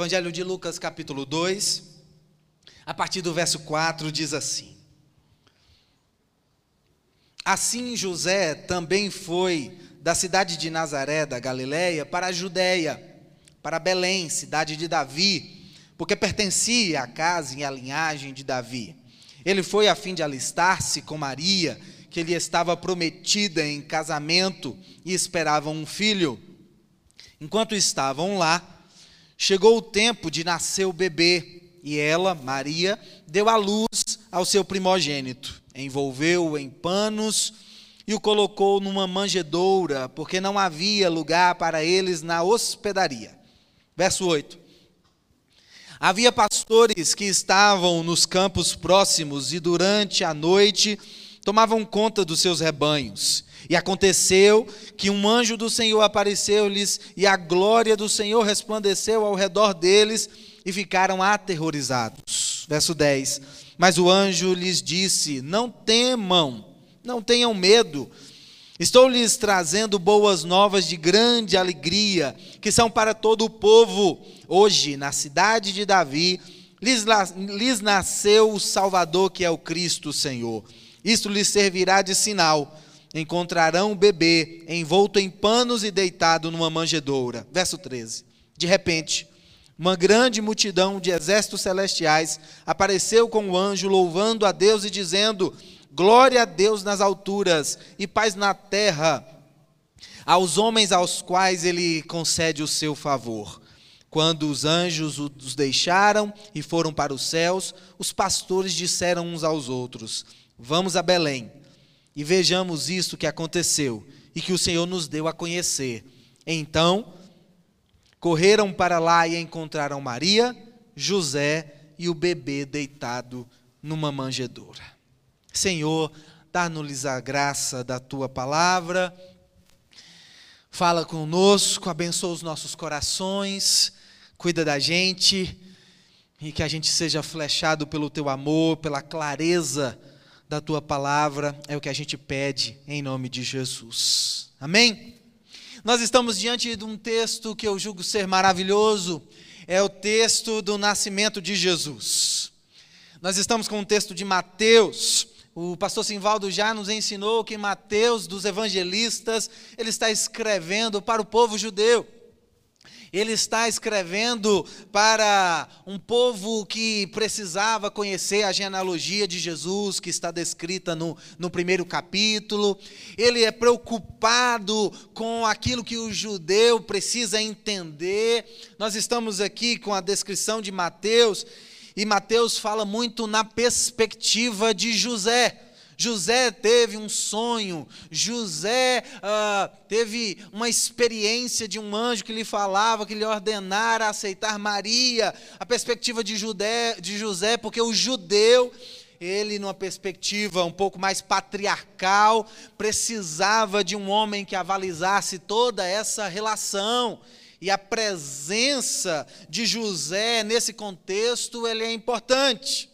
Evangelho de Lucas, capítulo 2, a partir do verso 4, diz assim: Assim José também foi da cidade de Nazaré, da Galiléia, para a Judéia, para Belém, cidade de Davi, porque pertencia à casa e à linhagem de Davi. Ele foi a fim de alistar-se com Maria, que lhe estava prometida em casamento e esperavam um filho. Enquanto estavam lá, chegou o tempo de nascer o bebê, e ela, Maria, deu à luz ao seu primogênito, envolveu-o em panos e o colocou numa manjedoura, porque não havia lugar para eles na hospedaria. Verso 8. Havia pastores que estavam nos campos próximos e durante a noite tomavam conta dos seus rebanhos. E aconteceu que um anjo do Senhor apareceu-lhes e a glória do Senhor resplandeceu ao redor deles e ficaram aterrorizados. Verso 10. Mas o anjo lhes disse: Não temam, não tenham medo. Estou lhes trazendo boas novas de grande alegria, que são para todo o povo. Hoje, na cidade de Davi, lhes, lhes nasceu o Salvador, que é o Cristo Senhor. Isto lhes servirá de sinal. Encontrarão o bebê envolto em panos e deitado numa manjedoura. Verso 13. De repente, uma grande multidão de exércitos celestiais apareceu com o anjo, louvando a Deus e dizendo: Glória a Deus nas alturas e paz na terra, aos homens aos quais ele concede o seu favor. Quando os anjos os deixaram e foram para os céus, os pastores disseram uns aos outros: Vamos a Belém e vejamos isto que aconteceu e que o Senhor nos deu a conhecer. Então, correram para lá e encontraram Maria, José e o bebê deitado numa manjedoura. Senhor, dá-nos a graça da tua palavra. Fala conosco, abençoa os nossos corações, cuida da gente e que a gente seja flechado pelo teu amor, pela clareza da tua palavra, é o que a gente pede em nome de Jesus. Amém? Nós estamos diante de um texto que eu julgo ser maravilhoso, é o texto do nascimento de Jesus. Nós estamos com um texto de Mateus. O pastor Simvaldo já nos ensinou que Mateus, dos evangelistas, ele está escrevendo para o povo judeu ele está escrevendo para um povo que precisava conhecer a genealogia de Jesus, que está descrita no, no primeiro capítulo. Ele é preocupado com aquilo que o judeu precisa entender. Nós estamos aqui com a descrição de Mateus, e Mateus fala muito na perspectiva de José. José teve um sonho, José uh, teve uma experiência de um anjo que lhe falava, que lhe ordenara aceitar Maria, a perspectiva de, Judé, de José, porque o judeu ele, numa perspectiva um pouco mais patriarcal, precisava de um homem que avalizasse toda essa relação. E a presença de José nesse contexto ele é importante.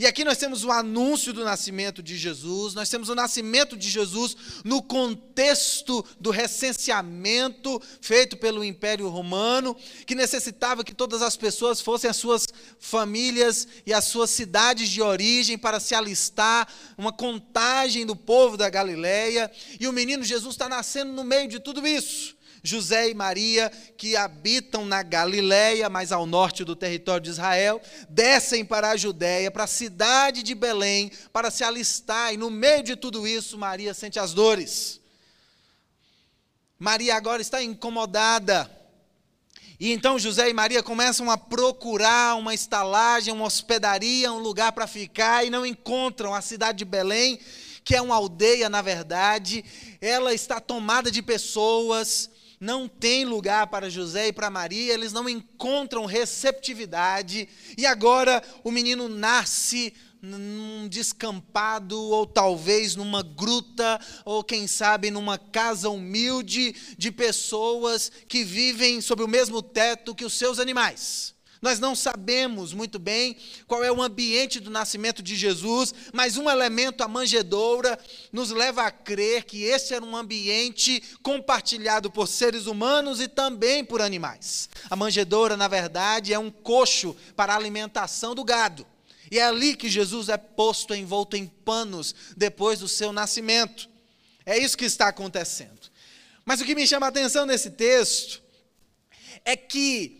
E aqui nós temos o anúncio do nascimento de Jesus, nós temos o nascimento de Jesus no contexto do recenseamento feito pelo Império Romano, que necessitava que todas as pessoas fossem as suas famílias e as suas cidades de origem para se alistar, uma contagem do povo da Galileia, e o menino Jesus está nascendo no meio de tudo isso. José e Maria, que habitam na Galiléia, mais ao norte do território de Israel, descem para a Judéia, para a cidade de Belém, para se alistar, e no meio de tudo isso, Maria sente as dores. Maria agora está incomodada. E então José e Maria começam a procurar uma estalagem, uma hospedaria, um lugar para ficar, e não encontram a cidade de Belém, que é uma aldeia, na verdade, ela está tomada de pessoas não tem lugar para José e para Maria, eles não encontram receptividade, e agora o menino nasce num descampado, ou talvez numa gruta, ou quem sabe numa casa humilde de pessoas que vivem sob o mesmo teto que os seus animais. Nós não sabemos muito bem qual é o ambiente do nascimento de Jesus, mas um elemento, a manjedoura, nos leva a crer que esse era um ambiente compartilhado por seres humanos e também por animais. A manjedoura, na verdade, é um coxo para a alimentação do gado. E é ali que Jesus é posto envolto em panos depois do seu nascimento. É isso que está acontecendo. Mas o que me chama a atenção nesse texto é que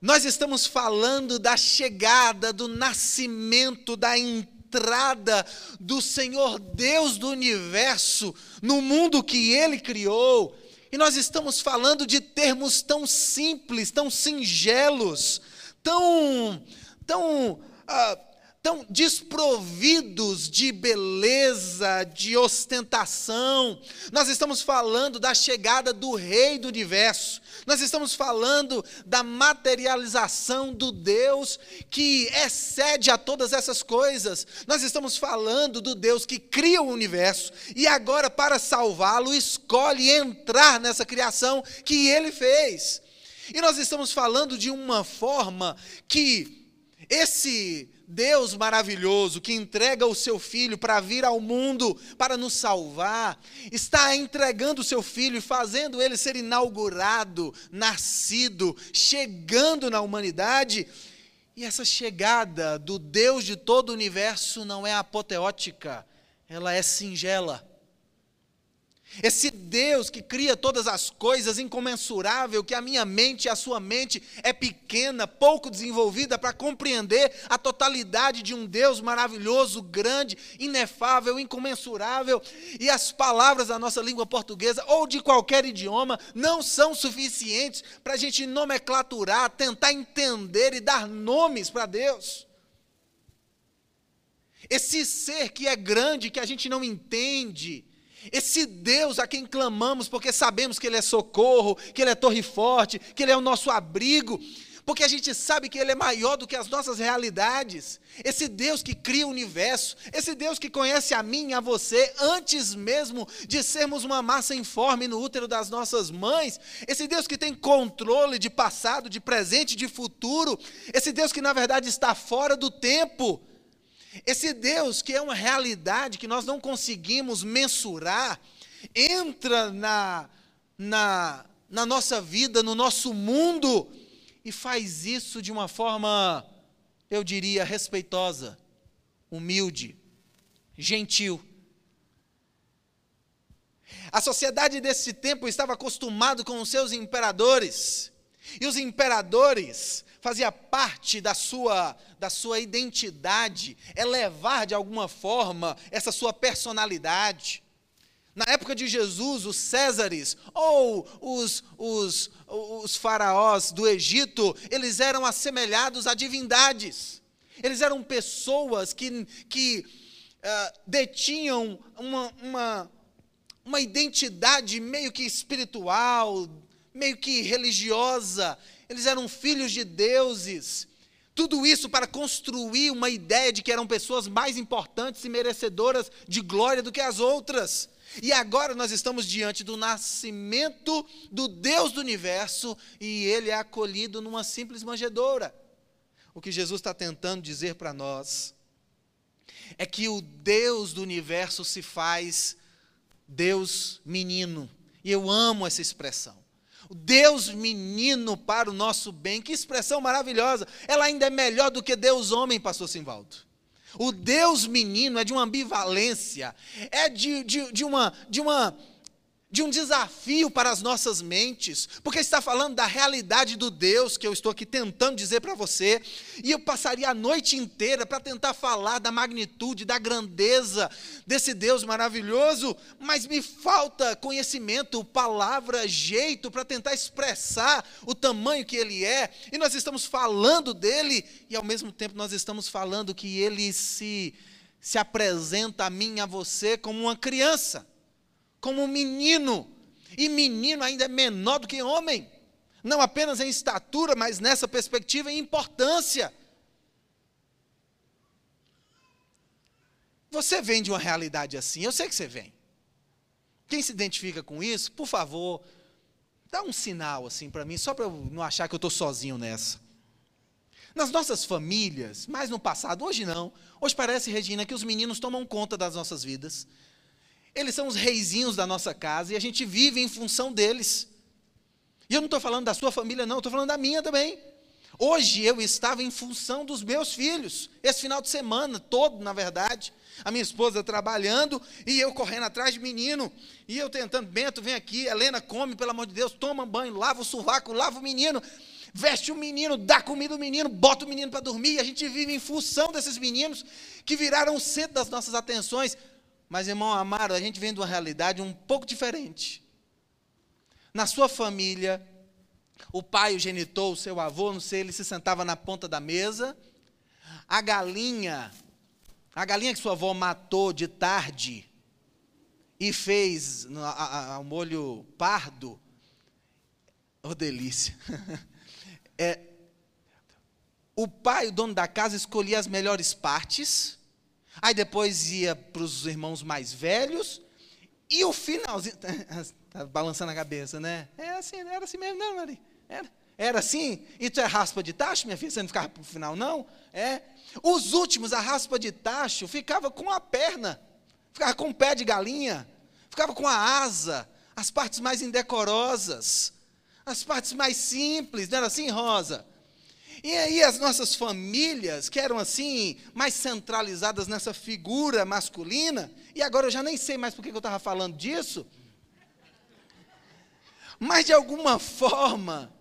nós estamos falando da chegada, do nascimento, da entrada do Senhor Deus do universo no mundo que ele criou. E nós estamos falando de termos tão simples, tão singelos, tão, tão uh, tão desprovidos de beleza, de ostentação. Nós estamos falando da chegada do Rei do universo. Nós estamos falando da materialização do Deus que excede a todas essas coisas. Nós estamos falando do Deus que cria o universo e agora, para salvá-lo, escolhe entrar nessa criação que ele fez. E nós estamos falando de uma forma que esse Deus maravilhoso que entrega o seu filho para vir ao mundo para nos salvar, está entregando o seu filho e fazendo ele ser inaugurado, nascido, chegando na humanidade. E essa chegada do Deus de todo o universo não é apoteótica, ela é singela. Esse Deus que cria todas as coisas, incomensurável, que a minha mente e a sua mente é pequena, pouco desenvolvida para compreender a totalidade de um Deus maravilhoso, grande, inefável, incomensurável. E as palavras da nossa língua portuguesa ou de qualquer idioma não são suficientes para a gente nomenclaturar, tentar entender e dar nomes para Deus. Esse ser que é grande, que a gente não entende, esse Deus a quem clamamos, porque sabemos que Ele é socorro, que Ele é torre forte, que Ele é o nosso abrigo, porque a gente sabe que Ele é maior do que as nossas realidades. Esse Deus que cria o universo, esse Deus que conhece a mim e a você antes mesmo de sermos uma massa informe no útero das nossas mães, esse Deus que tem controle de passado, de presente, de futuro, esse Deus que na verdade está fora do tempo esse Deus, que é uma realidade que nós não conseguimos mensurar, entra na, na, na nossa vida, no nosso mundo, e faz isso de uma forma, eu diria, respeitosa, humilde, gentil. A sociedade desse tempo estava acostumado com os seus imperadores. E os imperadores fazia parte da sua, da sua identidade, é de alguma forma essa sua personalidade. Na época de Jesus, os Césares ou os, os, os faraós do Egito, eles eram assemelhados a divindades. Eles eram pessoas que, que uh, detinham uma, uma, uma identidade meio que espiritual, meio que religiosa, eles eram filhos de deuses. Tudo isso para construir uma ideia de que eram pessoas mais importantes e merecedoras de glória do que as outras. E agora nós estamos diante do nascimento do Deus do universo e ele é acolhido numa simples manjedoura. O que Jesus está tentando dizer para nós é que o Deus do universo se faz Deus menino. E eu amo essa expressão. Deus menino para o nosso bem, que expressão maravilhosa. Ela ainda é melhor do que Deus homem, pastor Simvaldo. O Deus menino é de uma ambivalência, é de, de, de, uma, de uma de um desafio para as nossas mentes, porque está falando da realidade do Deus que eu estou aqui tentando dizer para você, e eu passaria a noite inteira para tentar falar da magnitude, da grandeza desse Deus maravilhoso, mas me falta conhecimento, palavra, jeito para tentar expressar o tamanho que ele é, e nós estamos falando dele, e ao mesmo tempo nós estamos falando que ele se, se apresenta a mim a você como uma criança como menino. E menino ainda é menor do que homem. Não apenas em estatura, mas nessa perspectiva em importância. Você vem de uma realidade assim, eu sei que você vem. Quem se identifica com isso, por favor, dá um sinal assim para mim, só para eu não achar que eu estou sozinho nessa. Nas nossas famílias, mais no passado, hoje não. Hoje parece, Regina, que os meninos tomam conta das nossas vidas. Eles são os reizinhos da nossa casa e a gente vive em função deles. E eu não estou falando da sua família, não, estou falando da minha também. Hoje eu estava em função dos meus filhos, esse final de semana todo, na verdade. A minha esposa trabalhando e eu correndo atrás de menino. E eu tentando, Bento, vem aqui, Helena, come, pelo amor de Deus, toma banho, lava o sovaco, lava o menino, veste o menino, dá comida ao menino, bota o menino para dormir. E a gente vive em função desses meninos que viraram o centro das nossas atenções. Mas, irmão amado, a gente vem de uma realidade um pouco diferente. Na sua família, o pai o genitor, o seu avô, não sei, ele se sentava na ponta da mesa. A galinha, a galinha que sua avó matou de tarde e fez ao molho pardo, oh delícia. É, o pai, o dono da casa, escolhia as melhores partes, aí depois ia para os irmãos mais velhos, e o finalzinho. Está balançando a cabeça, né? É assim, era assim mesmo, não, Maria? Era, era assim? E tu é raspa de tacho, minha filha? Você não ficava para o final, não? É. Os últimos, a raspa de tacho, ficava com a perna, ficava com o pé de galinha, ficava com a asa, as partes mais indecorosas, as partes mais simples, não era assim, Rosa? E aí as nossas famílias, que eram assim, mais centralizadas nessa figura masculina, e agora eu já nem sei mais por que eu estava falando disso, mas de alguma forma,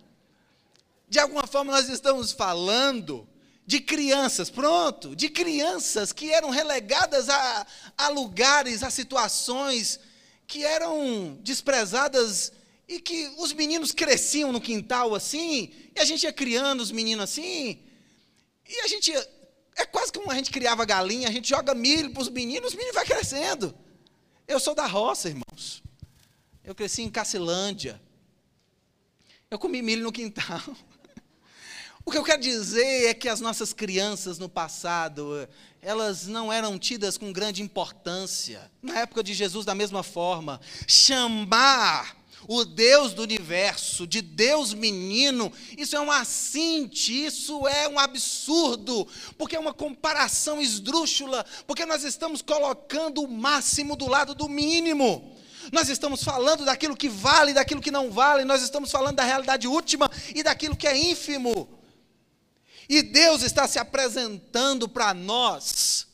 de alguma forma nós estamos falando de crianças, pronto, de crianças que eram relegadas a, a lugares, a situações que eram desprezadas e que os meninos cresciam no quintal assim, e a gente ia criando os meninos assim, e a gente, é quase como a gente criava galinha, a gente joga milho para os meninos, os meninos vão crescendo. Eu sou da roça, irmãos. Eu cresci em Cacilândia. Eu comi milho no quintal. O que eu quero dizer é que as nossas crianças no passado, elas não eram tidas com grande importância. Na época de Jesus, da mesma forma. Chamar o Deus do universo, de Deus menino, isso é um assinte, isso é um absurdo, porque é uma comparação esdrúxula, porque nós estamos colocando o máximo do lado do mínimo. Nós estamos falando daquilo que vale, daquilo que não vale, nós estamos falando da realidade última e daquilo que é ínfimo. E Deus está se apresentando para nós.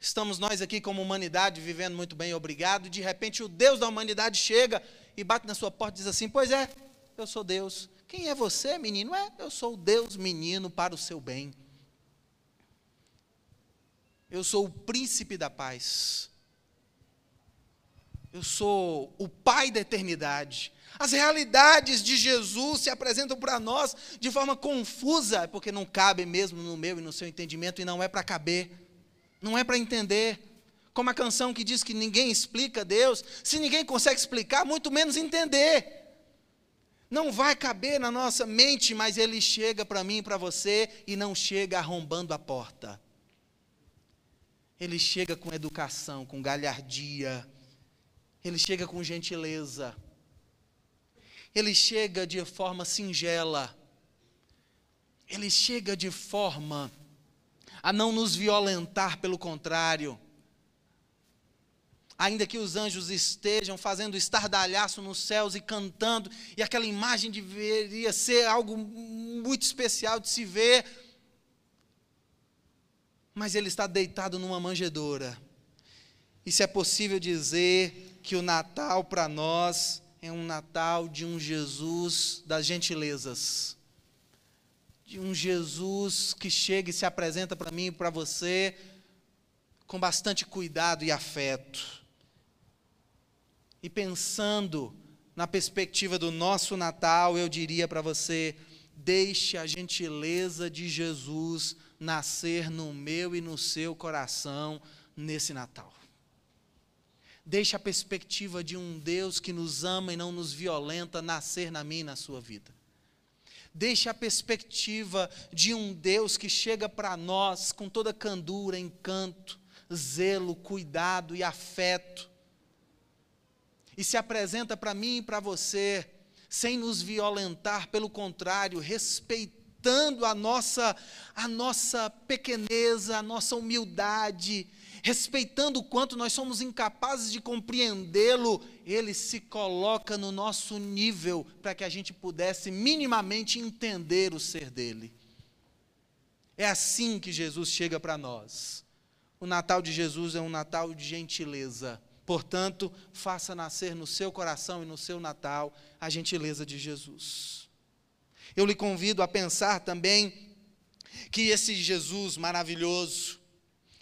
Estamos nós aqui como humanidade vivendo muito bem, obrigado, e de repente o Deus da humanidade chega e bate na sua porta e diz assim: Pois é, eu sou Deus. Quem é você, menino? É, eu sou o Deus menino para o seu bem. Eu sou o príncipe da paz. Eu sou o pai da eternidade. As realidades de Jesus se apresentam para nós de forma confusa, porque não cabe mesmo no meu e no seu entendimento, e não é para caber, não é para entender. Como a canção que diz que ninguém explica Deus, se ninguém consegue explicar, muito menos entender. Não vai caber na nossa mente, mas ele chega para mim para você e não chega arrombando a porta. Ele chega com educação, com galhardia, ele chega com gentileza ele chega de forma singela, ele chega de forma a não nos violentar, pelo contrário. Ainda que os anjos estejam fazendo estardalhaço nos céus e cantando, e aquela imagem deveria ser algo muito especial de se ver, mas ele está deitado numa manjedoura. E se é possível dizer que o Natal para nós é um Natal de um Jesus das gentilezas. De um Jesus que chega e se apresenta para mim e para você com bastante cuidado e afeto. E pensando na perspectiva do nosso Natal, eu diria para você: deixe a gentileza de Jesus nascer no meu e no seu coração nesse Natal. Deixe a perspectiva de um Deus que nos ama e não nos violenta nascer na minha e na sua vida. Deixe a perspectiva de um Deus que chega para nós com toda candura, encanto, zelo, cuidado e afeto. E se apresenta para mim e para você, sem nos violentar, pelo contrário, respeitando a nossa a nossa pequeneza, a nossa humildade, respeitando o quanto nós somos incapazes de compreendê-lo, ele se coloca no nosso nível para que a gente pudesse minimamente entender o ser dele. É assim que Jesus chega para nós. O Natal de Jesus é um Natal de gentileza. Portanto, faça nascer no seu coração e no seu Natal a gentileza de Jesus. Eu lhe convido a pensar também que esse Jesus maravilhoso,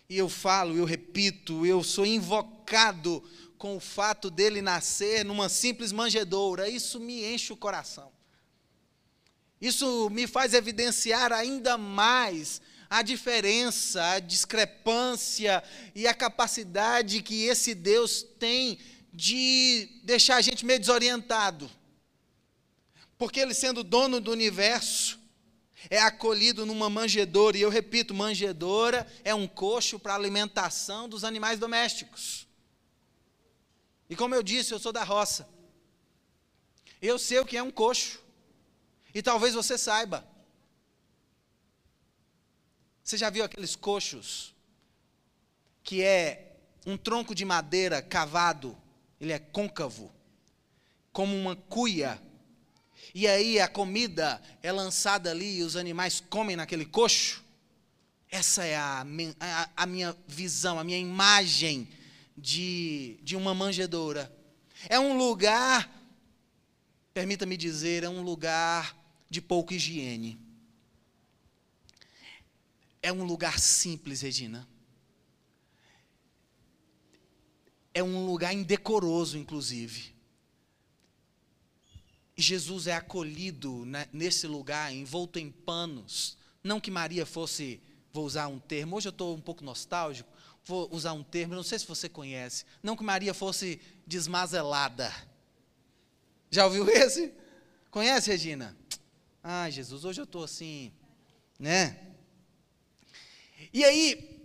e eu falo, eu repito, eu sou invocado com o fato dele nascer numa simples manjedoura, isso me enche o coração. Isso me faz evidenciar ainda mais a diferença, a discrepância e a capacidade que esse Deus tem de deixar a gente meio desorientado. Porque ele, sendo dono do universo, é acolhido numa manjedoura, e eu repito, manjedoura é um coxo para alimentação dos animais domésticos. E como eu disse, eu sou da roça. Eu sei o que é um coxo. E talvez você saiba. Você já viu aqueles coxos que é um tronco de madeira cavado, ele é côncavo, como uma cuia e aí a comida é lançada ali e os animais comem naquele coxo. Essa é a, a, a minha visão, a minha imagem de, de uma manjedoura. É um lugar, permita-me dizer, é um lugar de pouca higiene. É um lugar simples, Regina. É um lugar indecoroso, inclusive. Jesus é acolhido né, nesse lugar, envolto em panos. Não que Maria fosse, vou usar um termo, hoje eu estou um pouco nostálgico, vou usar um termo, não sei se você conhece. Não que Maria fosse desmazelada. Já ouviu esse? Conhece, Regina? Ah, Jesus, hoje eu estou assim, né? E aí,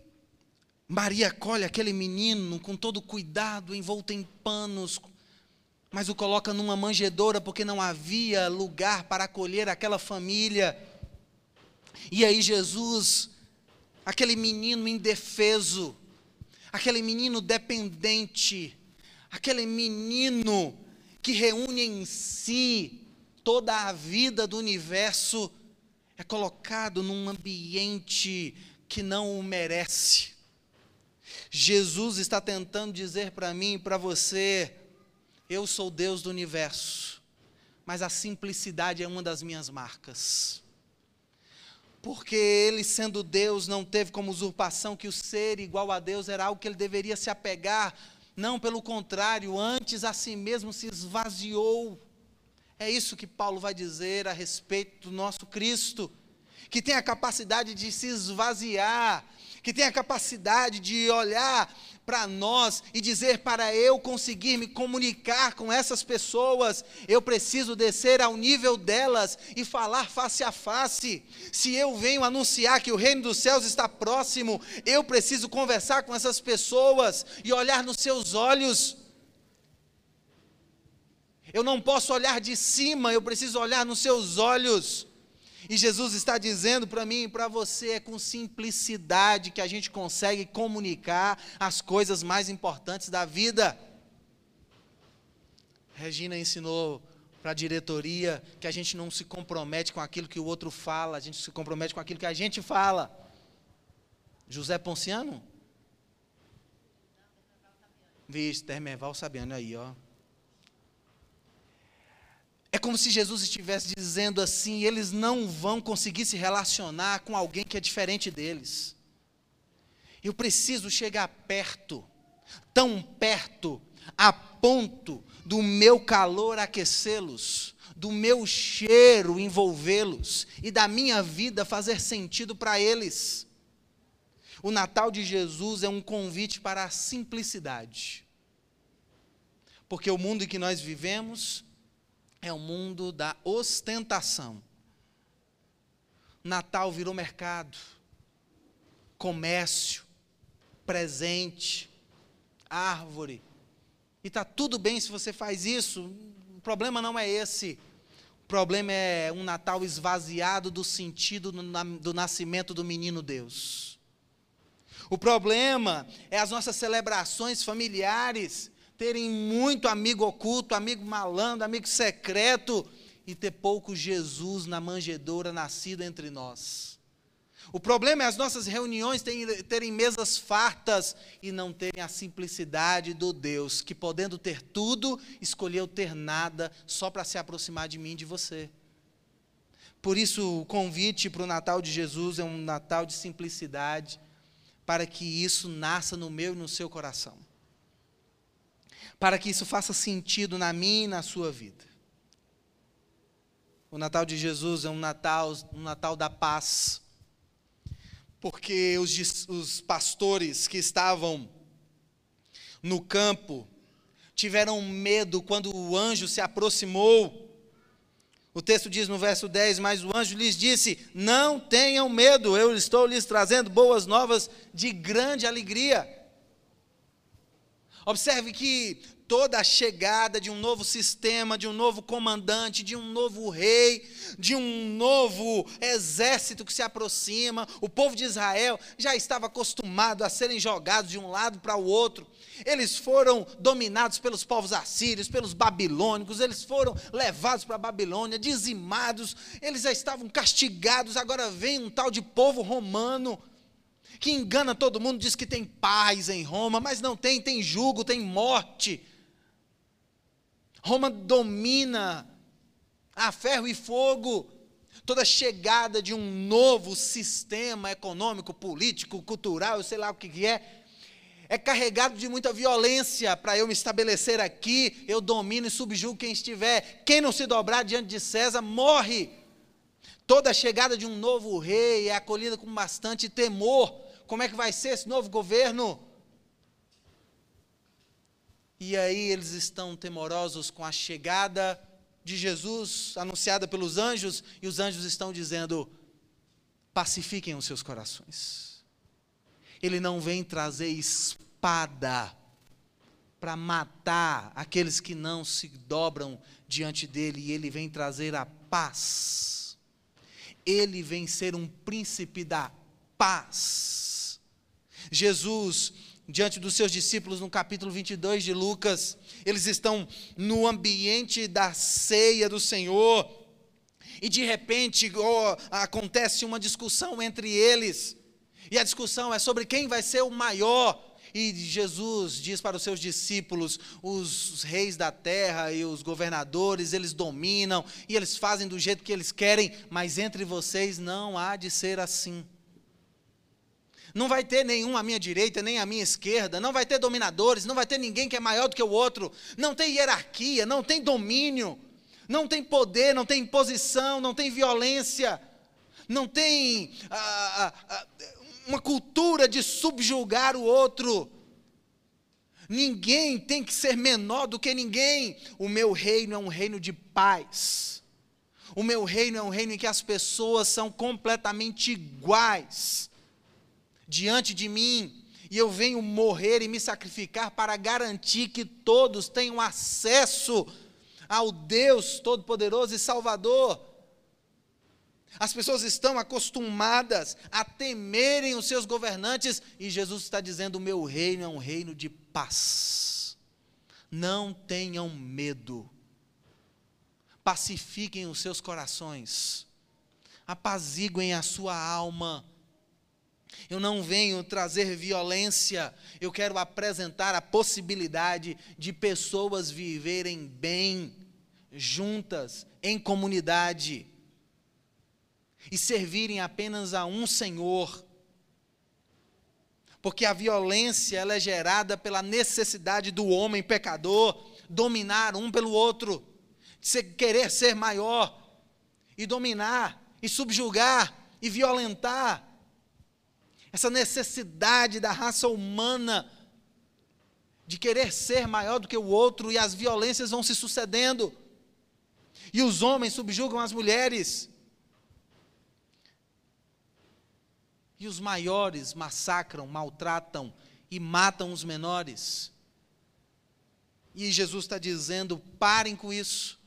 Maria acolhe aquele menino com todo cuidado, envolto em panos, mas o coloca numa manjedoura porque não havia lugar para acolher aquela família. E aí Jesus, aquele menino indefeso, aquele menino dependente, aquele menino que reúne em si toda a vida do universo, é colocado num ambiente que não o merece. Jesus está tentando dizer para mim e para você, eu sou Deus do universo, mas a simplicidade é uma das minhas marcas. Porque ele, sendo Deus, não teve como usurpação que o ser igual a Deus era algo que ele deveria se apegar. Não, pelo contrário, antes a si mesmo se esvaziou. É isso que Paulo vai dizer a respeito do nosso Cristo, que tem a capacidade de se esvaziar, que tem a capacidade de olhar para nós e dizer para eu conseguir me comunicar com essas pessoas, eu preciso descer ao nível delas e falar face a face. Se eu venho anunciar que o reino dos céus está próximo, eu preciso conversar com essas pessoas e olhar nos seus olhos. Eu não posso olhar de cima, eu preciso olhar nos seus olhos. E Jesus está dizendo para mim e para você, é com simplicidade que a gente consegue comunicar as coisas mais importantes da vida. Regina ensinou para a diretoria que a gente não se compromete com aquilo que o outro fala, a gente se compromete com aquilo que a gente fala. José Ponciano? Vixe, Termeval Sabiano aí, ó. É como se Jesus estivesse dizendo assim: eles não vão conseguir se relacionar com alguém que é diferente deles. Eu preciso chegar perto, tão perto, a ponto do meu calor aquecê-los, do meu cheiro envolvê-los e da minha vida fazer sentido para eles. O Natal de Jesus é um convite para a simplicidade. Porque o mundo em que nós vivemos é o mundo da ostentação. Natal virou mercado, comércio, presente, árvore. E está tudo bem se você faz isso, o problema não é esse. O problema é um Natal esvaziado do sentido do nascimento do menino Deus. O problema é as nossas celebrações familiares terem muito amigo oculto, amigo malandro, amigo secreto e ter pouco Jesus na manjedoura nascido entre nós. O problema é as nossas reuniões terem, mesas fartas e não terem a simplicidade do Deus, que podendo ter tudo, escolheu ter nada só para se aproximar de mim e de você. Por isso, o convite para o Natal de Jesus é um Natal de simplicidade, para que isso nasça no meu e no seu coração. Para que isso faça sentido na minha e na sua vida. O Natal de Jesus é um Natal, um Natal da paz porque os, os pastores que estavam no campo tiveram medo quando o anjo se aproximou. O texto diz no verso 10: Mas o anjo lhes disse: Não tenham medo, eu estou lhes trazendo boas novas de grande alegria. Observe que toda a chegada de um novo sistema, de um novo comandante, de um novo rei, de um novo exército que se aproxima. O povo de Israel já estava acostumado a serem jogados de um lado para o outro. Eles foram dominados pelos povos assírios, pelos babilônicos, eles foram levados para a Babilônia, dizimados, eles já estavam castigados. Agora vem um tal de povo romano que engana todo mundo, diz que tem paz em Roma, mas não tem, tem jugo, tem morte. Roma domina a ferro e fogo toda chegada de um novo sistema econômico, político, cultural, sei lá o que é, é carregado de muita violência para eu me estabelecer aqui, eu domino e subjugo quem estiver. Quem não se dobrar diante de César morre. Toda chegada de um novo rei é acolhida com bastante temor. Como é que vai ser esse novo governo? E aí eles estão temorosos com a chegada de Jesus anunciada pelos anjos, e os anjos estão dizendo: pacifiquem os seus corações. Ele não vem trazer espada para matar aqueles que não se dobram diante dele, ele vem trazer a paz. Ele vem ser um príncipe da paz. Jesus diante dos seus discípulos no capítulo 22 de Lucas. Eles estão no ambiente da ceia do Senhor. E de repente oh, acontece uma discussão entre eles. E a discussão é sobre quem vai ser o maior. E Jesus diz para os seus discípulos: os reis da terra e os governadores, eles dominam e eles fazem do jeito que eles querem, mas entre vocês não há de ser assim. Não vai ter nenhum à minha direita, nem à minha esquerda, não vai ter dominadores, não vai ter ninguém que é maior do que o outro, não tem hierarquia, não tem domínio, não tem poder, não tem imposição, não tem violência, não tem ah, ah, ah, uma cultura de subjugar o outro. Ninguém tem que ser menor do que ninguém. O meu reino é um reino de paz. O meu reino é um reino em que as pessoas são completamente iguais diante de mim, e eu venho morrer e me sacrificar para garantir que todos tenham acesso ao Deus Todo-Poderoso e Salvador. As pessoas estão acostumadas a temerem os seus governantes, e Jesus está dizendo: o meu reino é um reino de paz. Não tenham medo, pacifiquem os seus corações, apaziguem a sua alma, eu não venho trazer violência, eu quero apresentar a possibilidade de pessoas viverem bem, juntas, em comunidade, e servirem apenas a um Senhor. Porque a violência ela é gerada pela necessidade do homem pecador dominar um pelo outro, de querer ser maior e dominar e subjugar e violentar essa necessidade da raça humana de querer ser maior do que o outro e as violências vão se sucedendo. E os homens subjugam as mulheres. E os maiores massacram, maltratam e matam os menores. E Jesus está dizendo: parem com isso.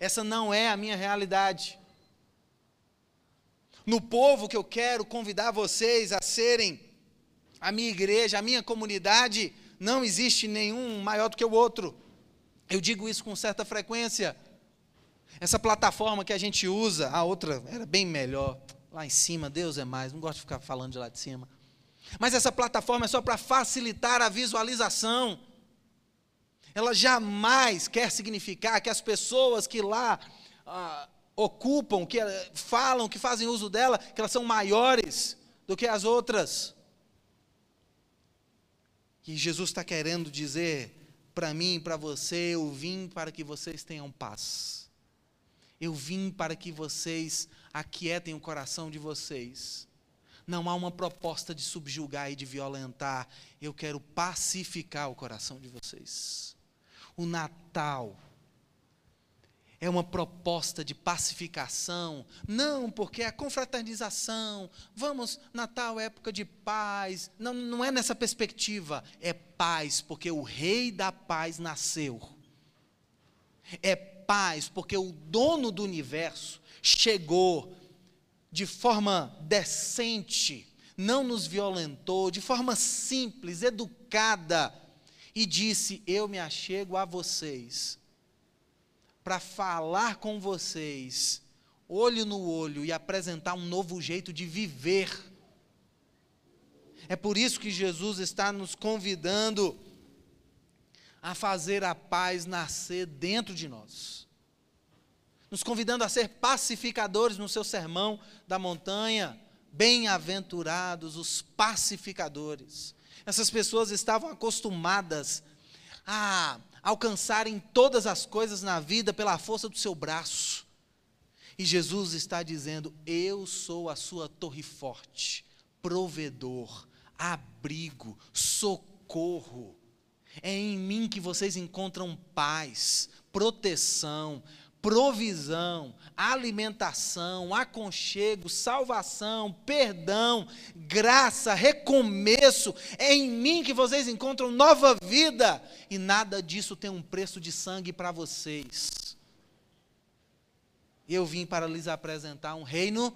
Essa não é a minha realidade. No povo que eu quero convidar vocês a serem a minha igreja, a minha comunidade, não existe nenhum maior do que o outro. Eu digo isso com certa frequência. Essa plataforma que a gente usa, a outra era bem melhor. Lá em cima, Deus é mais, não gosto de ficar falando de lá de cima. Mas essa plataforma é só para facilitar a visualização. Ela jamais quer significar que as pessoas que lá ah, ocupam, que eh, falam, que fazem uso dela, que elas são maiores do que as outras. E Jesus está querendo dizer para mim e para você: eu vim para que vocês tenham paz. Eu vim para que vocês aquietem o coração de vocês. Não há uma proposta de subjugar e de violentar. Eu quero pacificar o coração de vocês. O Natal é uma proposta de pacificação, não porque é a confraternização, vamos, Natal é época de paz, não, não é nessa perspectiva, é paz, porque o Rei da Paz nasceu, é paz, porque o dono do universo chegou de forma decente, não nos violentou, de forma simples, educada, e disse: Eu me achego a vocês para falar com vocês, olho no olho, e apresentar um novo jeito de viver. É por isso que Jesus está nos convidando a fazer a paz nascer dentro de nós. Nos convidando a ser pacificadores no seu sermão da montanha. Bem-aventurados os pacificadores. Essas pessoas estavam acostumadas a alcançarem todas as coisas na vida pela força do seu braço. E Jesus está dizendo: Eu sou a sua torre forte, provedor, abrigo, socorro. É em mim que vocês encontram paz, proteção, provisão, alimentação, aconchego, salvação, perdão, graça, recomeço. É em mim que vocês encontram nova vida. E nada disso tem um preço de sangue para vocês. Eu vim para lhes apresentar um reino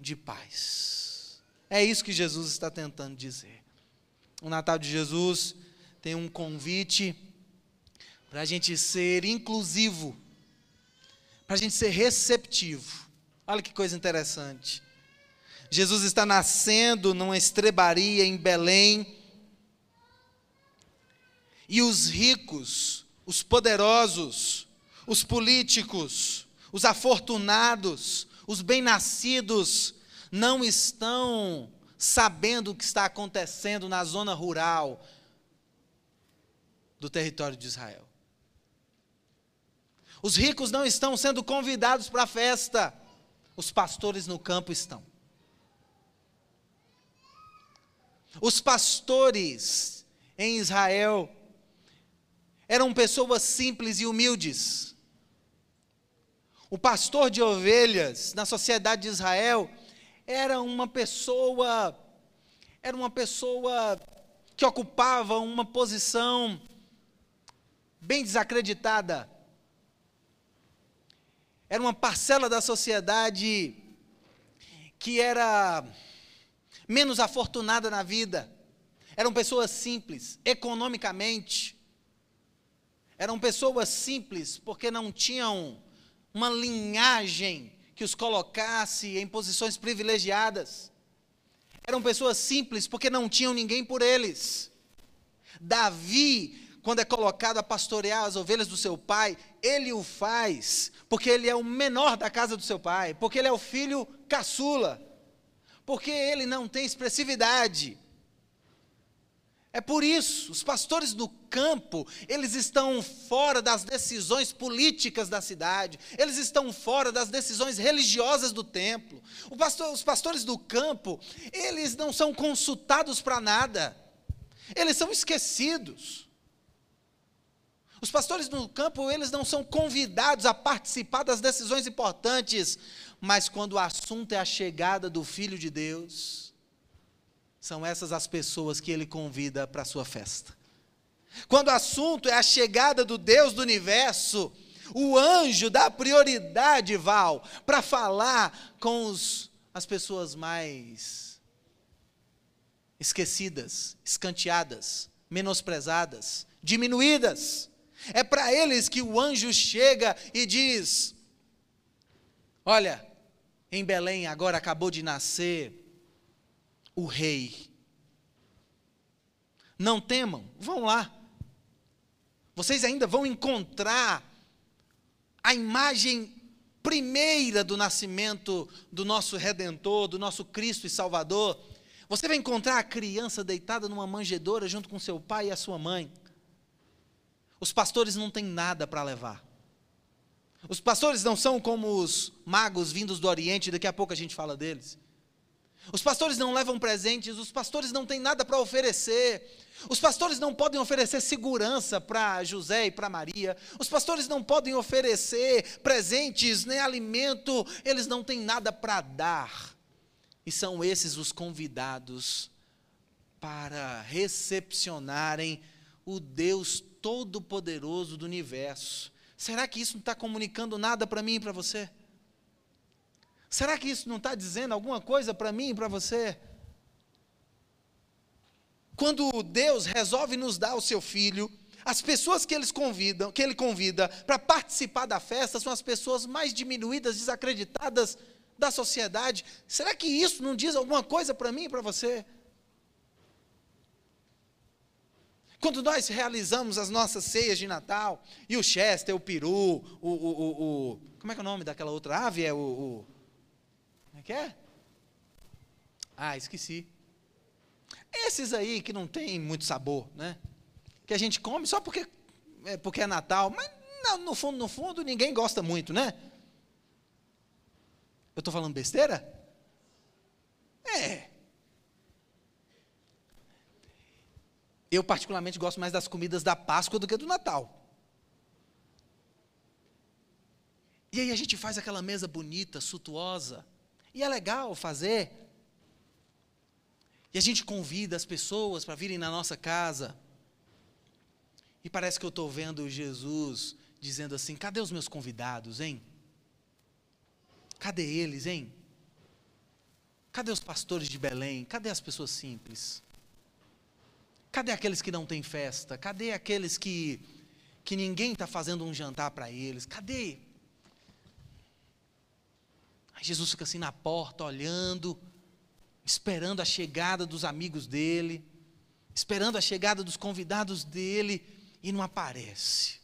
de paz. É isso que Jesus está tentando dizer. O Natal de Jesus tem um convite para a gente ser inclusivo para a gente ser receptivo. Olha que coisa interessante. Jesus está nascendo numa estrebaria em Belém. E os ricos, os poderosos, os políticos, os afortunados, os bem-nascidos, não estão sabendo o que está acontecendo na zona rural do território de Israel. Os ricos não estão sendo convidados para a festa, os pastores no campo estão. Os pastores em Israel eram pessoas simples e humildes. O pastor de ovelhas na sociedade de Israel era uma pessoa era uma pessoa que ocupava uma posição bem desacreditada era uma parcela da sociedade que era menos afortunada na vida. Eram pessoas simples, economicamente. Eram pessoas simples porque não tinham uma linhagem que os colocasse em posições privilegiadas. Eram pessoas simples porque não tinham ninguém por eles. Davi quando é colocado a pastorear as ovelhas do seu pai, ele o faz porque ele é o menor da casa do seu pai, porque ele é o filho caçula, porque ele não tem expressividade. É por isso, os pastores do campo, eles estão fora das decisões políticas da cidade, eles estão fora das decisões religiosas do templo. Pastor, os pastores do campo, eles não são consultados para nada, eles são esquecidos. Os pastores no campo, eles não são convidados a participar das decisões importantes, mas quando o assunto é a chegada do Filho de Deus, são essas as pessoas que ele convida para a sua festa. Quando o assunto é a chegada do Deus do universo, O anjo dá prioridade, Val, para falar com os, as pessoas mais esquecidas, escanteadas, menosprezadas, diminuídas. É para eles que o anjo chega e diz: Olha, em Belém agora acabou de nascer o rei. Não temam, vão lá. Vocês ainda vão encontrar a imagem primeira do nascimento do nosso redentor, do nosso Cristo e Salvador. Você vai encontrar a criança deitada numa manjedoura junto com seu pai e a sua mãe. Os pastores não têm nada para levar. Os pastores não são como os magos vindos do Oriente, daqui a pouco a gente fala deles. Os pastores não levam presentes, os pastores não têm nada para oferecer. Os pastores não podem oferecer segurança para José e para Maria. Os pastores não podem oferecer presentes nem alimento, eles não têm nada para dar. E são esses os convidados para recepcionarem o Deus Todo-Poderoso do universo. Será que isso não está comunicando nada para mim e para você? Será que isso não está dizendo alguma coisa para mim e para você? Quando Deus resolve nos dar o seu filho, as pessoas que eles convidam, que ele convida para participar da festa são as pessoas mais diminuídas, desacreditadas da sociedade. Será que isso não diz alguma coisa para mim e para você? Quando nós realizamos as nossas ceias de Natal, e o Chester, o peru, o, o, o, o como é que é o nome daquela outra ave? É o, o como é que é? Ah, esqueci. Esses aí que não tem muito sabor, né? Que a gente come só porque é, porque é Natal, mas no fundo, no fundo, ninguém gosta muito, né? Eu estou falando besteira? É. Eu, particularmente, gosto mais das comidas da Páscoa do que do Natal. E aí a gente faz aquela mesa bonita, suntuosa. E é legal fazer. E a gente convida as pessoas para virem na nossa casa. E parece que eu estou vendo Jesus dizendo assim: cadê os meus convidados, hein? Cadê eles, hein? Cadê os pastores de Belém? Cadê as pessoas simples? Cadê aqueles que não têm festa? Cadê aqueles que, que ninguém está fazendo um jantar para eles? Cadê? Aí Jesus fica assim na porta, olhando, esperando a chegada dos amigos dele, esperando a chegada dos convidados dele, e não aparece.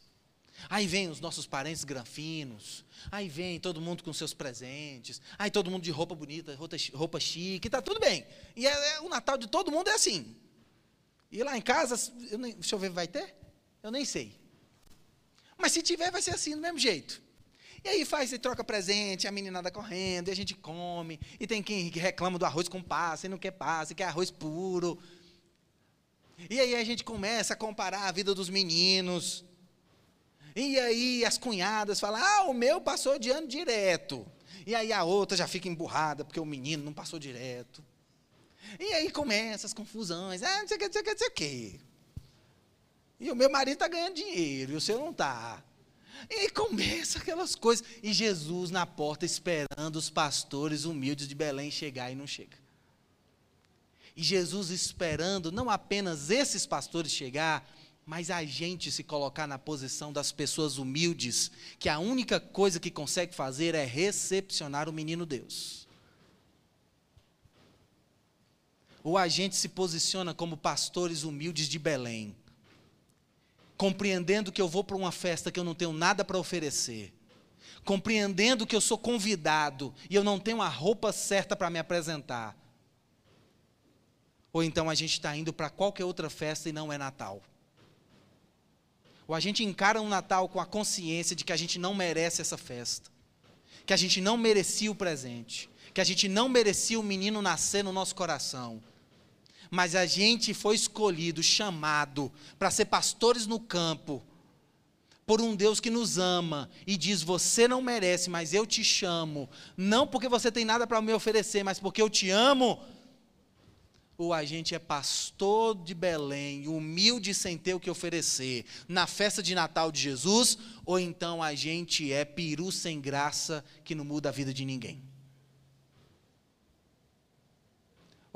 Aí vem os nossos parentes granfinos, aí vem todo mundo com seus presentes, aí todo mundo de roupa bonita, roupa, chique, está tudo bem. E é, é, o Natal de todo mundo é assim. E lá em casa, eu nem, deixa eu ver, vai ter? Eu nem sei. Mas se tiver, vai ser assim, do mesmo jeito. E aí faz e troca presente, a meninada correndo, e a gente come. E tem quem reclama do arroz com passa, e não quer passa, e quer arroz puro. E aí a gente começa a comparar a vida dos meninos. E aí as cunhadas falam: ah, o meu passou de ano direto. E aí a outra já fica emburrada, porque o menino não passou direto. E aí começa as confusões, ah, não sei o que, não sei o que, não sei o que. E o meu marido está ganhando dinheiro, e o seu não está. E começa aquelas coisas. E Jesus na porta esperando os pastores humildes de Belém chegar e não chega. E Jesus esperando não apenas esses pastores chegar, mas a gente se colocar na posição das pessoas humildes, que a única coisa que consegue fazer é recepcionar o menino Deus. Ou a gente se posiciona como pastores humildes de Belém, compreendendo que eu vou para uma festa que eu não tenho nada para oferecer, compreendendo que eu sou convidado e eu não tenho a roupa certa para me apresentar. Ou então a gente está indo para qualquer outra festa e não é Natal. Ou a gente encara um Natal com a consciência de que a gente não merece essa festa, que a gente não merecia o presente, que a gente não merecia o menino nascer no nosso coração mas a gente foi escolhido, chamado para ser pastores no campo, por um Deus que nos ama e diz: Você não merece, mas eu te chamo, não porque você tem nada para me oferecer, mas porque eu te amo. ou a gente é pastor de Belém, humilde sem ter o que oferecer, na festa de Natal de Jesus, ou então a gente é peru sem graça que não muda a vida de ninguém.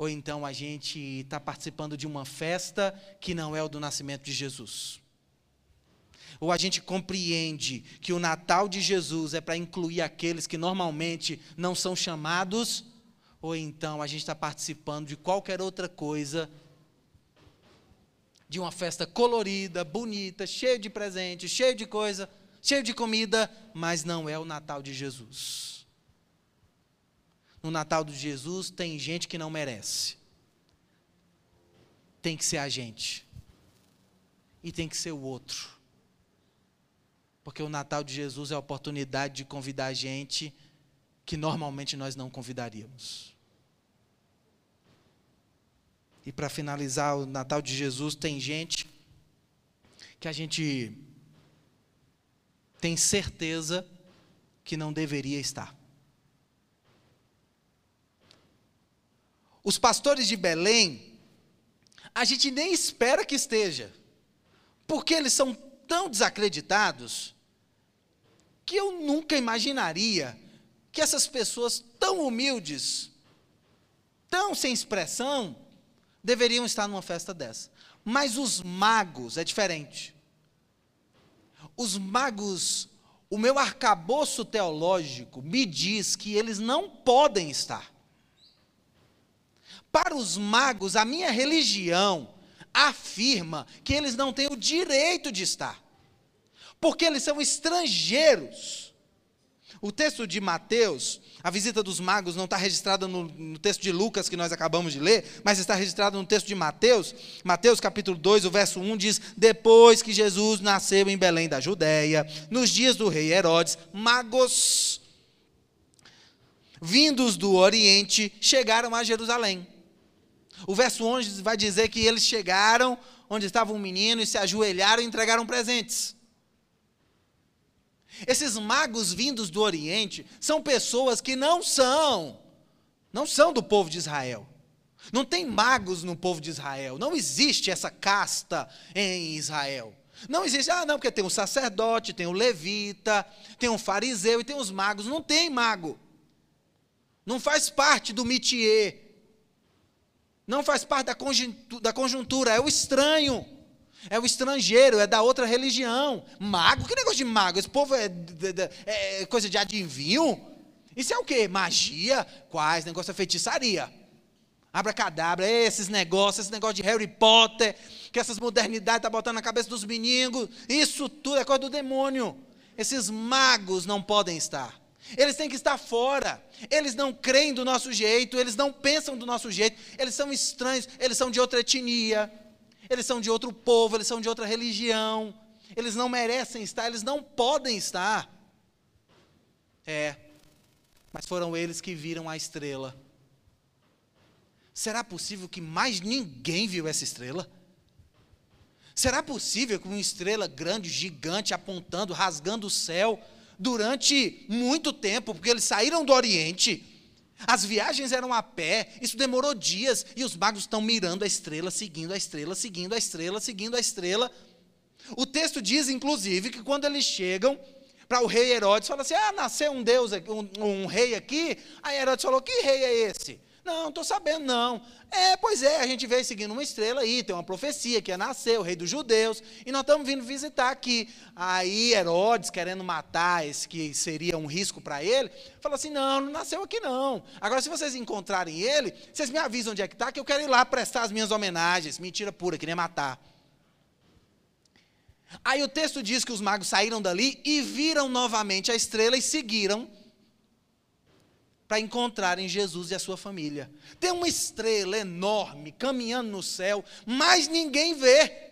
Ou então a gente está participando de uma festa que não é o do nascimento de Jesus. Ou a gente compreende que o Natal de Jesus é para incluir aqueles que normalmente não são chamados ou então a gente está participando de qualquer outra coisa, de uma festa colorida, bonita, cheia de presentes, cheia de coisa, cheia de comida, mas não é o Natal de Jesus. No Natal de Jesus tem gente que não merece. Tem que ser a gente. E tem que ser o outro. Porque o Natal de Jesus é a oportunidade de convidar a gente que normalmente nós não convidaríamos. E para finalizar o Natal de Jesus, tem gente que a gente tem certeza que não deveria estar. Os pastores de Belém, a gente nem espera que esteja, porque eles são tão desacreditados que eu nunca imaginaria que essas pessoas tão humildes, tão sem expressão, deveriam estar numa festa dessa. Mas os magos é diferente. Os magos, o meu arcabouço teológico me diz que eles não podem estar. Para os magos, a minha religião afirma que eles não têm o direito de estar, porque eles são estrangeiros. O texto de Mateus a visita dos magos não está registrada no, no, texto de Lucas que nós acabamos de ler, mas está registrada no texto de Mateus. Mateus capítulo 2, o verso 1 diz: Depois que Jesus nasceu em Belém da Judéia, nos dias do rei Herodes, magos vindos do Oriente chegaram a Jerusalém. O verso 11 vai dizer que eles chegaram onde estava um menino e se ajoelharam e entregaram presentes. Esses magos vindos do Oriente são pessoas que não são, não são do povo de Israel. Não tem magos no povo de Israel. Não existe essa casta em Israel. Não existe, ah, não, porque tem um sacerdote, tem um levita, tem um fariseu e tem os magos. Não tem mago. Não faz parte do métier. Não faz parte da conjuntura, da conjuntura, é o estranho. É o estrangeiro, é da outra religião. Mago? Que negócio de mago? Esse povo é, é, é coisa de adivinho? Isso é o quê? Magia? Quais? Negócio de feitiçaria. Abracadabra, esses negócios, esse negócio de Harry Potter, que essas modernidades estão tá botando na cabeça dos meninos. Isso tudo é coisa do demônio. Esses magos não podem estar. Eles têm que estar fora. Eles não creem do nosso jeito, eles não pensam do nosso jeito, eles são estranhos, eles são de outra etnia eles são de outro povo, eles são de outra religião, eles não merecem estar, eles não podem estar. É, mas foram eles que viram a estrela. Será possível que mais ninguém viu essa estrela? Será possível que uma estrela grande, gigante, apontando, rasgando o céu, durante muito tempo, porque eles saíram do Oriente, as viagens eram a pé, isso demorou dias, e os magos estão mirando a estrela, seguindo a estrela, seguindo a estrela, seguindo a estrela. O texto diz, inclusive, que quando eles chegam para o rei Herodes, fala assim: ah, nasceu um Deus, um, um rei aqui. Aí Herodes falou: que rei é esse? Não, não estou sabendo, não. É, pois é, a gente veio seguindo uma estrela aí, tem uma profecia que ia nascer, o rei dos judeus, e nós estamos vindo visitar aqui. Aí Herodes, querendo matar esse que seria um risco para ele, falou assim: não, não nasceu aqui não. Agora, se vocês encontrarem ele, vocês me avisam onde é que está, que eu quero ir lá prestar as minhas homenagens. Mentira pura, queria matar. Aí o texto diz que os magos saíram dali e viram novamente a estrela e seguiram para encontrarem Jesus e a sua família. Tem uma estrela enorme caminhando no céu, mas ninguém vê.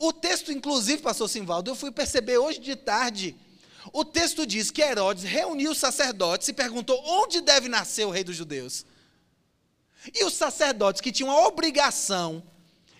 O texto, inclusive, pastor Simvaldo, eu fui perceber hoje de tarde. O texto diz que Herodes reuniu os sacerdotes e perguntou onde deve nascer o rei dos judeus. E os sacerdotes que tinham a obrigação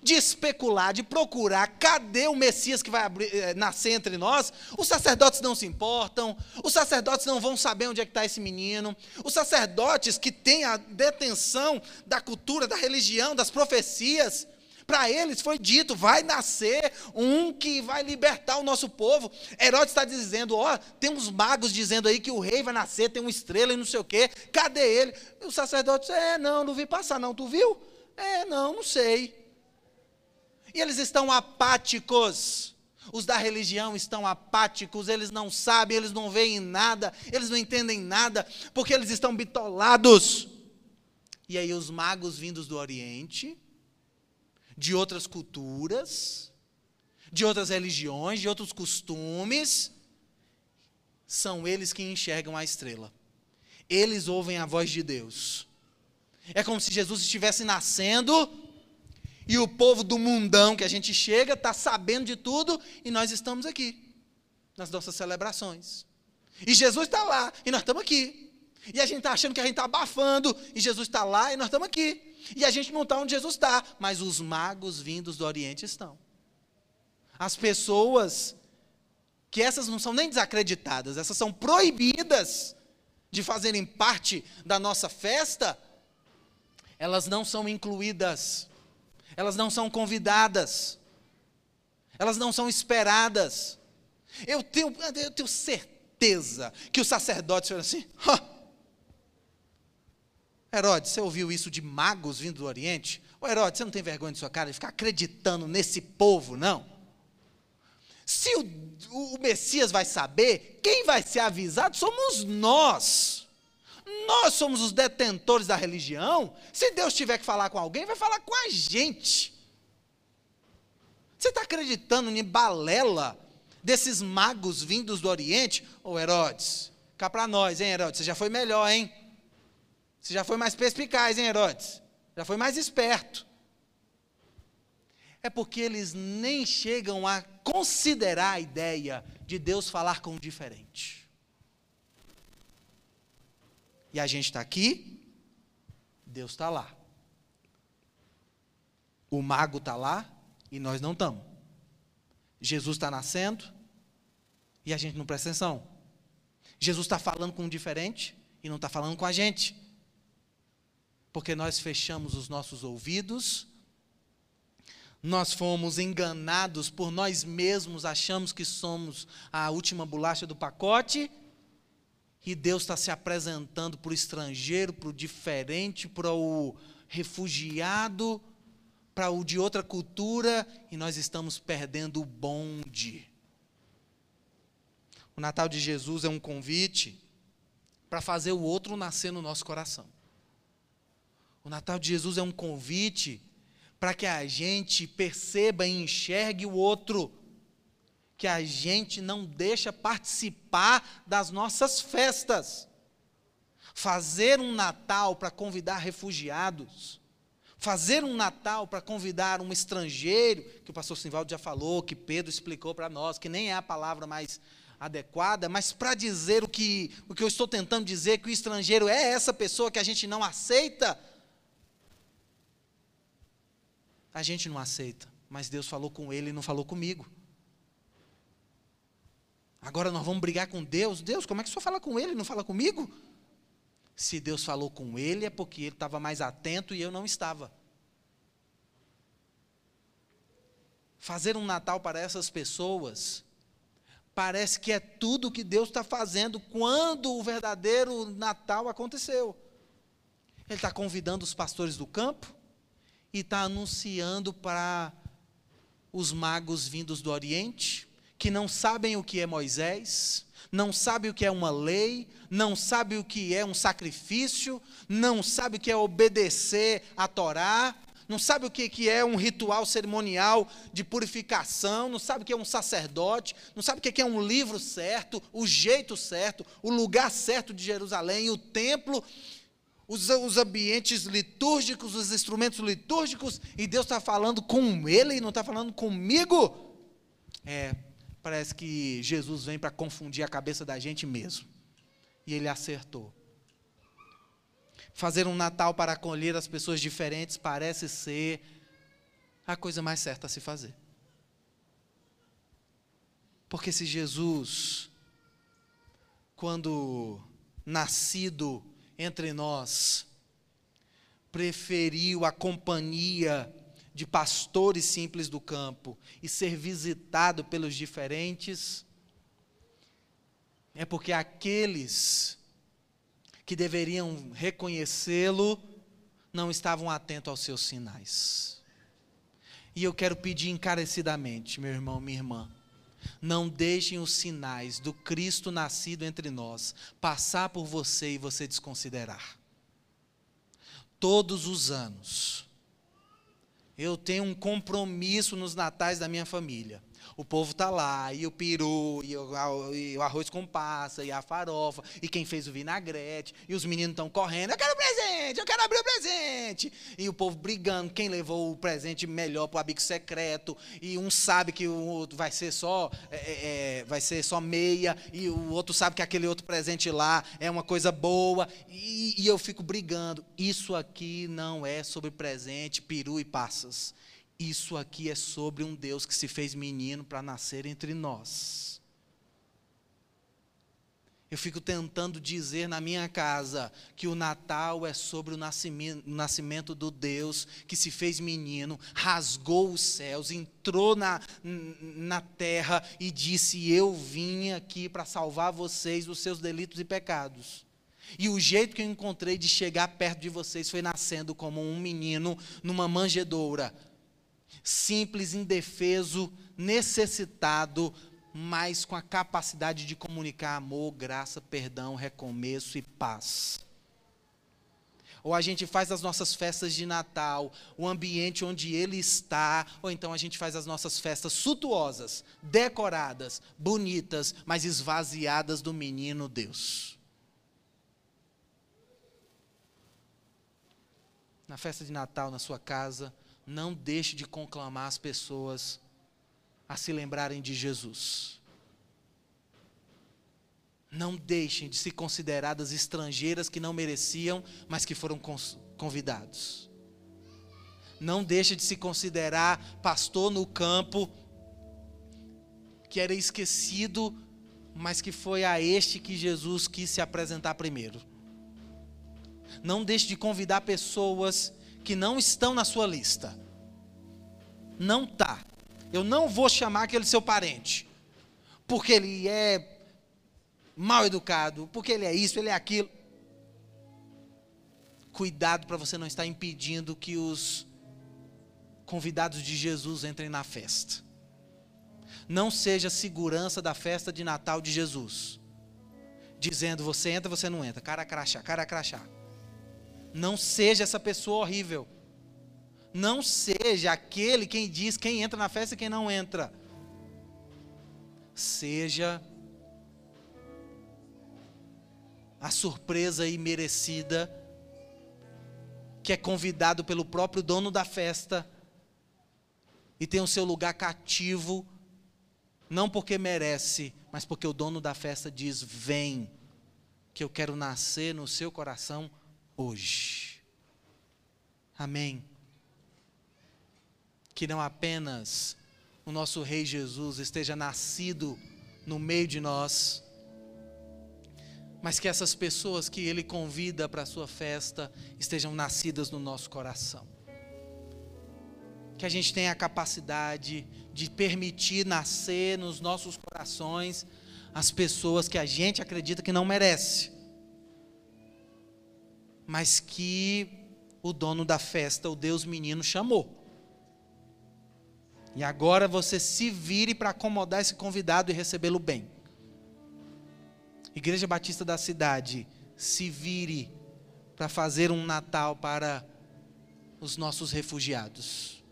de especular, de procurar cadê o Messias que vai abrir, eh, nascer entre nós, os sacerdotes não se importam, os sacerdotes não vão saber onde é que está esse menino, os sacerdotes que têm a detenção da cultura, da religião, das profecias, para eles foi dito: vai nascer um que vai libertar o nosso povo. Herodes está dizendo: ó, tem uns magos dizendo aí que o rei vai nascer, tem uma estrela e não sei o quê. Cadê ele? E o sacerdote é, não, não vi passar, não. Tu viu? É, não, não sei. E eles estão apáticos. Os da religião estão apáticos, eles não sabem, eles não veem nada, eles não entendem nada, porque eles estão bitolados. E aí os magos vindos do Oriente de outras culturas, de outras religiões, de outros costumes, são eles que enxergam a estrela. Eles ouvem a voz de Deus. É como se Jesus estivesse nascendo e o povo do mundão que a gente chega está sabendo de tudo e nós estamos aqui, nas nossas celebrações. E Jesus está lá e nós estamos aqui. E a gente está achando que a gente está abafando e Jesus está lá e nós estamos aqui. E a gente não está onde Jesus está, mas os magos vindos do Oriente estão. As pessoas, que essas não são nem desacreditadas, essas são proibidas de fazerem parte da nossa festa, elas não são incluídas, elas não são convidadas, elas não são esperadas. Eu tenho, eu tenho certeza que os sacerdotes foram assim, Herodes, você ouviu isso de magos vindo do Oriente? Ô Herodes, você não tem vergonha de sua cara de ficar acreditando nesse povo, não? Se o, o Messias vai saber, quem vai ser avisado somos nós. Nós somos os detentores da religião. Se Deus tiver que falar com alguém, vai falar com a gente. Você está acreditando em balela desses magos vindos do Oriente? Ô Herodes, cá para nós, hein, Herodes? Você já foi melhor, hein? Você já foi mais perspicaz, hein, Herodes? Já foi mais esperto. É porque eles nem chegam a considerar a ideia de Deus falar com o diferente. E a gente está aqui, Deus está lá. O mago está lá e nós não estamos. Jesus está nascendo e a gente não presta atenção. Jesus está falando com o diferente e não está falando com a gente porque nós fechamos os nossos ouvidos, nós fomos enganados por nós mesmos, achamos que somos a última bolacha do pacote, e Deus está se apresentando para o estrangeiro, para o diferente, para o refugiado, para o de outra cultura, e nós estamos perdendo o bonde. O Natal de Jesus é um convite para fazer o outro nascer no nosso coração. O Natal de Jesus é um convite para que a gente perceba e enxergue o outro, que a gente não deixa participar das nossas festas. Fazer um Natal para convidar refugiados, fazer um Natal para convidar um estrangeiro, que o pastor Simvaldo já falou, que Pedro explicou para nós, que nem é a palavra mais adequada, mas para dizer o que, o que eu estou tentando dizer, que o estrangeiro é essa pessoa que a gente não aceita, a gente não aceita, mas Deus falou com ele e não falou comigo. Agora nós vamos brigar com Deus. Deus, como é que o senhor fala com ele não fala comigo? Se Deus falou com ele, é porque ele estava mais atento e eu não estava. Fazer um Natal para essas pessoas parece que é tudo que Deus está fazendo quando o verdadeiro Natal aconteceu. Ele está convidando os pastores do campo, e está anunciando para os magos vindos do Oriente, que não sabem o que é Moisés, não sabem o que é uma lei, não sabem o que é um sacrifício, não sabem o que é obedecer a Torá, não sabe o que é um ritual cerimonial de purificação, não sabe o que é um sacerdote, não sabe o que é um livro certo, o jeito certo, o lugar certo de Jerusalém, o templo os, os ambientes litúrgicos, os instrumentos litúrgicos, e Deus está falando com ele não está falando comigo. É, parece que Jesus vem para confundir a cabeça da gente mesmo. E ele acertou. Fazer um Natal para acolher as pessoas diferentes parece ser a coisa mais certa a se fazer. Porque se Jesus, quando nascido entre nós, preferiu a companhia de pastores simples do campo e ser visitado pelos diferentes, é porque aqueles que deveriam reconhecê-lo não estavam atentos aos seus sinais. E eu quero pedir encarecidamente, meu irmão, minha irmã, não deixem os sinais do Cristo nascido entre nós passar por você e você desconsiderar. Todos os anos, eu tenho um compromisso nos natais da minha família. O povo está lá, e o peru, e o, e o, arroz com passa, e a farofa, e quem fez o vinagrete, e os meninos estão correndo, eu quero presente, eu quero abrir o presente. E o povo brigando, quem levou o presente melhor para o secreto, e um sabe que o outro vai ser só, é, é, é, vai ser só meia, e o outro sabe que aquele outro presente lá é uma coisa boa, e, e eu fico brigando. Isso aqui não é sobre presente, peru e passas. Isso aqui é sobre um Deus que se fez menino para nascer entre nós. Eu fico tentando dizer na minha casa que o Natal é sobre o nascimento, nascimento, do Deus que se fez menino, rasgou os céus, entrou na, na terra e disse: Eu vim aqui para salvar vocês dos seus delitos e pecados. E o jeito que eu encontrei de chegar perto de vocês foi nascendo como um menino numa manjedoura simples, indefeso, necessitado, mas com a capacidade de comunicar amor, graça, perdão, recomeço e paz. Ou a gente faz as nossas festas de Natal, o ambiente onde ele está, ou então a gente faz as nossas festas suntuosas, decoradas, bonitas, mas esvaziadas do menino Deus. Na festa de Natal, na sua casa, não deixe de conclamar as pessoas a se lembrarem de Jesus. Não deixem de ser consideradas estrangeiras que não mereciam, mas que foram convidados. Não deixe de se considerar pastor no campo, que era esquecido, mas que foi a este que Jesus quis se apresentar primeiro. Não deixe de convidar pessoas que não estão na sua lista. Não tá. Eu não vou chamar aquele seu parente, porque ele é mal educado, porque ele é isso, ele é aquilo. Cuidado para você não estar impedindo que os convidados de Jesus entrem na festa. Não seja segurança da festa de Natal de Jesus. Dizendo, você entra, você não entra. Cara crachá, cara crachá. Não seja essa pessoa horrível. Não seja aquele quem diz quem entra na festa e quem não entra. Seja a surpresa imerecida que é convidado pelo próprio dono da festa e tem o seu lugar cativo, não porque merece, mas porque o dono da festa diz: Vem, que eu quero nascer no seu coração hoje. Amém. Que não apenas o nosso Rei Jesus esteja nascido no meio de nós, mas que essas pessoas que Ele convida para a sua festa estejam nascidas no nosso coração. Que a gente tenha a capacidade de permitir nascer nos nossos corações as pessoas que a gente acredita que não merece mas que o dono da festa, o Deus menino, chamou. E agora você se vire para acomodar esse convidado e recebê-lo bem. Igreja Batista da cidade, se vire para fazer um Natal para os nossos refugiados.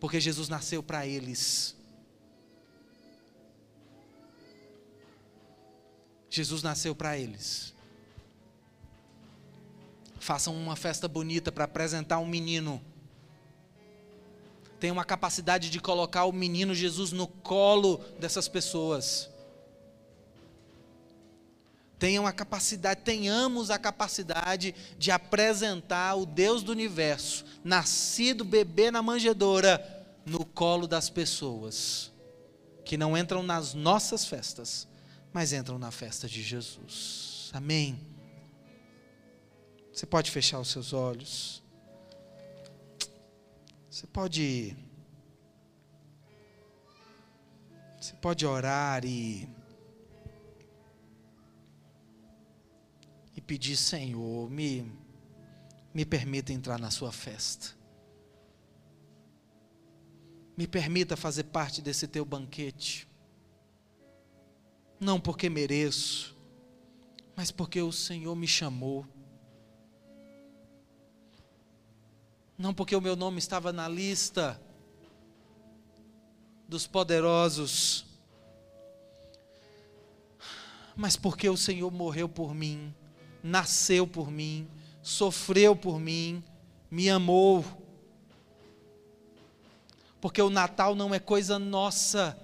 Porque Jesus nasceu para eles. Jesus nasceu para eles façam uma festa bonita para apresentar um menino. Tenham uma capacidade de colocar o menino Jesus no colo dessas pessoas. tenham a capacidade, tenhamos a capacidade de apresentar o Deus do universo, nascido bebê na manjedoura, no colo das pessoas que não entram nas nossas festas, mas entram na festa de Jesus. Amém. Você pode fechar os seus olhos. Você pode Você pode orar e e pedir, Senhor, me me permita entrar na sua festa. Me permita fazer parte desse teu banquete. Não porque mereço, mas porque o Senhor me chamou. Não porque o meu nome estava na lista dos poderosos, mas porque o Senhor morreu por mim, nasceu por mim, sofreu por mim, me amou. Porque o Natal não é coisa nossa,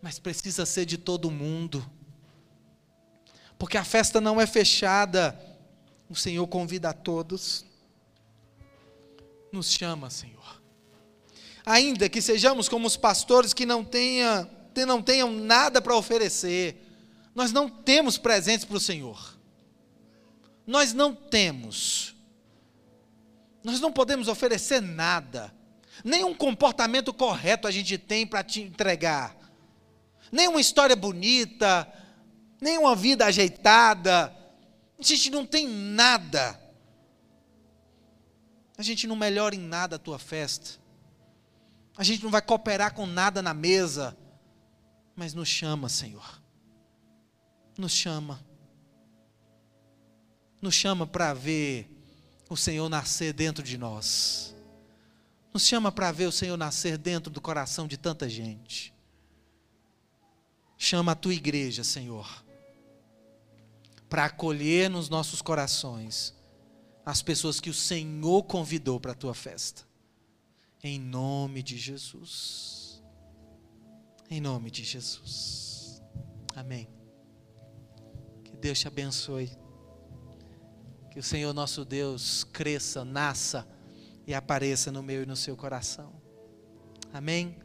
mas precisa ser de todo mundo. Porque a festa não é fechada, o Senhor convida a todos. Nos chama, Senhor. Ainda que sejamos como os pastores que não, tenha, não tenham nada para oferecer, nós não temos presentes para o Senhor. Nós não temos. Nós não podemos oferecer nada. Nenhum comportamento correto a gente tem para te entregar. Nenhuma história bonita, nenhuma vida ajeitada. A gente não tem nada. A gente não melhora em nada a tua festa. A gente não vai cooperar com nada na mesa. Mas nos chama, Senhor. Nos chama. Nos chama para ver o Senhor nascer dentro de nós. Nos chama para ver o Senhor nascer dentro do coração de tanta gente. Chama a tua igreja, Senhor, para acolher nos nossos corações as pessoas que o Senhor convidou para a tua festa. Em nome de Jesus. Em nome de Jesus. Amém. Que Deus te abençoe. Que o Senhor nosso Deus cresça, nasça e apareça no meu e no seu coração. Amém.